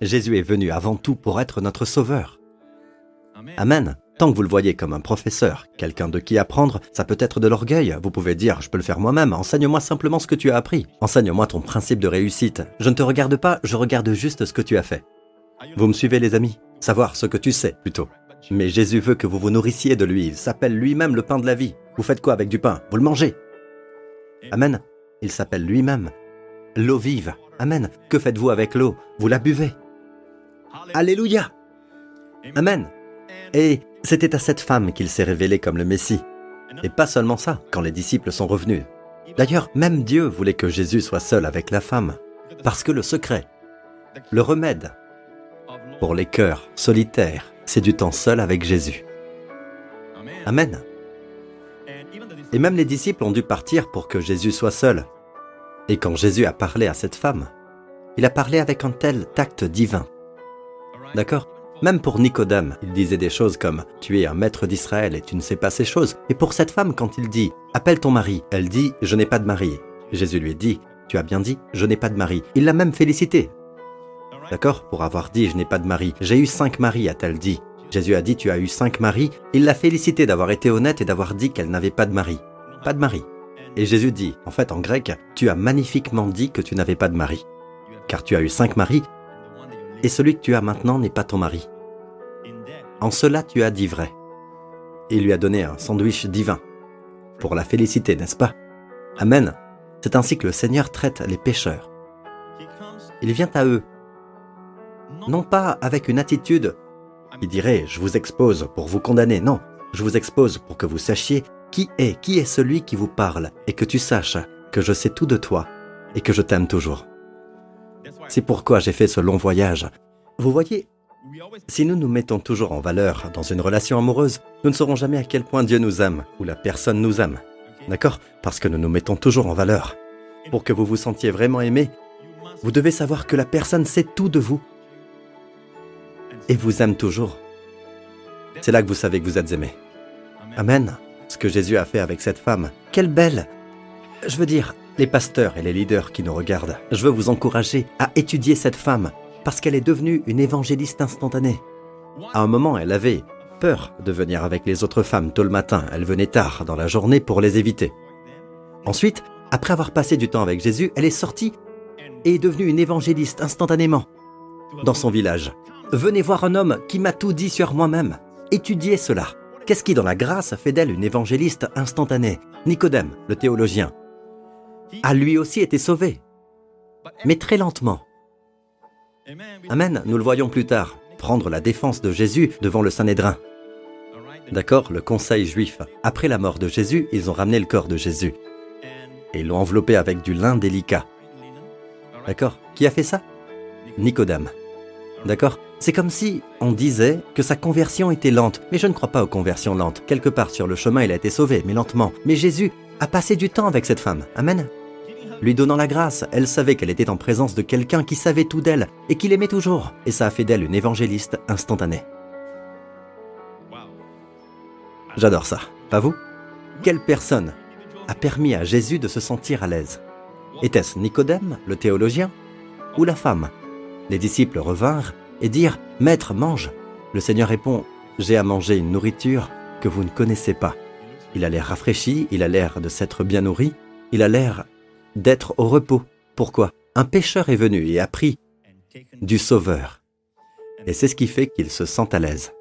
Jésus est venu avant tout pour être notre sauveur. Amen. Tant que vous le voyez comme un professeur, quelqu'un de qui apprendre, ça peut être de l'orgueil. Vous pouvez dire, je peux le faire moi-même, enseigne-moi simplement ce que tu as appris. Enseigne-moi ton principe de réussite. Je ne te regarde pas, je regarde juste ce que tu as fait. Vous me suivez les amis? Savoir ce que tu sais, plutôt. Mais Jésus veut que vous vous nourrissiez de lui. Il s'appelle lui-même le pain de la vie. Vous faites quoi avec du pain? Vous le mangez. Amen. Il s'appelle lui-même l'eau vive. Amen. Que faites-vous avec l'eau? Vous la buvez. Alléluia. Amen. Et c'était à cette femme qu'il s'est révélé comme le Messie. Et pas seulement ça, quand les disciples sont revenus. D'ailleurs, même Dieu voulait que Jésus soit seul avec la femme. Parce que le secret, le remède pour les cœurs solitaires, c'est du temps seul avec Jésus. Amen. Et même les disciples ont dû partir pour que Jésus soit seul. Et quand Jésus a parlé à cette femme, il a parlé avec un tel tact divin. D'accord? Même pour Nicodème, il disait des choses comme ⁇ Tu es un maître d'Israël et tu ne sais pas ces choses ⁇ Et pour cette femme, quand il dit ⁇ Appelle ton mari ⁇ elle dit ⁇ Je n'ai pas de mari ⁇ Jésus lui dit ⁇ Tu as bien dit ⁇ Je n'ai pas de mari ⁇ Il l'a même félicité. D'accord? Pour avoir dit ⁇ Je n'ai pas de mari ⁇ J'ai eu cinq maris, a-t-elle dit. Jésus a dit ⁇ Tu as eu cinq maris ⁇ Il l'a félicité d'avoir été honnête et d'avoir dit qu'elle n'avait pas de mari. Pas de mari. Et Jésus dit, en fait en grec, tu as magnifiquement dit que tu n'avais pas de mari, car tu as eu cinq maris, et celui que tu as maintenant n'est pas ton mari. En cela tu as dit vrai. Il lui a donné un sandwich divin, pour la féliciter, n'est-ce pas? Amen. C'est ainsi que le Seigneur traite les pécheurs. Il vient à eux, non pas avec une attitude qui dirait ⁇ je vous expose pour vous condamner ⁇ non, je vous expose pour que vous sachiez qui est, qui est celui qui vous parle, et que tu saches que je sais tout de toi, et que je t'aime toujours. C'est pourquoi j'ai fait ce long voyage. Vous voyez, si nous nous mettons toujours en valeur dans une relation amoureuse, nous ne saurons jamais à quel point Dieu nous aime, ou la personne nous aime. D'accord? Parce que nous nous mettons toujours en valeur. Pour que vous vous sentiez vraiment aimé, vous devez savoir que la personne sait tout de vous. Et vous aime toujours. C'est là que vous savez que vous êtes aimé. Amen que Jésus a fait avec cette femme. Quelle belle Je veux dire, les pasteurs et les leaders qui nous regardent, je veux vous encourager à étudier cette femme, parce qu'elle est devenue une évangéliste instantanée. À un moment, elle avait peur de venir avec les autres femmes tôt le matin, elle venait tard dans la journée pour les éviter. Ensuite, après avoir passé du temps avec Jésus, elle est sortie et est devenue une évangéliste instantanément dans son village. Venez voir un homme qui m'a tout dit sur moi-même. Étudiez cela. Qu'est-ce qui, dans la grâce, fait d'elle une évangéliste instantanée? Nicodème, le théologien, a lui aussi été sauvé, mais très lentement. Amen, nous le voyons plus tard, prendre la défense de Jésus devant le Sanhédrin. D'accord, le conseil juif. Après la mort de Jésus, ils ont ramené le corps de Jésus. Et l'ont enveloppé avec du lin délicat. D'accord? Qui a fait ça? Nicodème. D'accord? C'est comme si on disait que sa conversion était lente, mais je ne crois pas aux conversions lentes. Quelque part sur le chemin, il a été sauvé, mais lentement. Mais Jésus a passé du temps avec cette femme. Amen. Lui donnant la grâce, elle savait qu'elle était en présence de quelqu'un qui savait tout d'elle et qui l'aimait toujours, et ça a fait d'elle une évangéliste instantanée. J'adore ça, pas vous? Quelle personne a permis à Jésus de se sentir à l'aise? Était-ce Nicodème, le théologien, ou la femme? Les disciples revinrent et dire Maître, mange. Le Seigneur répond J'ai à manger une nourriture que vous ne connaissez pas. Il a l'air rafraîchi, il a l'air de s'être bien nourri, il a l'air d'être au repos. Pourquoi? Un pécheur est venu et a pris du Sauveur. Et c'est ce qui fait qu'il se sent à l'aise.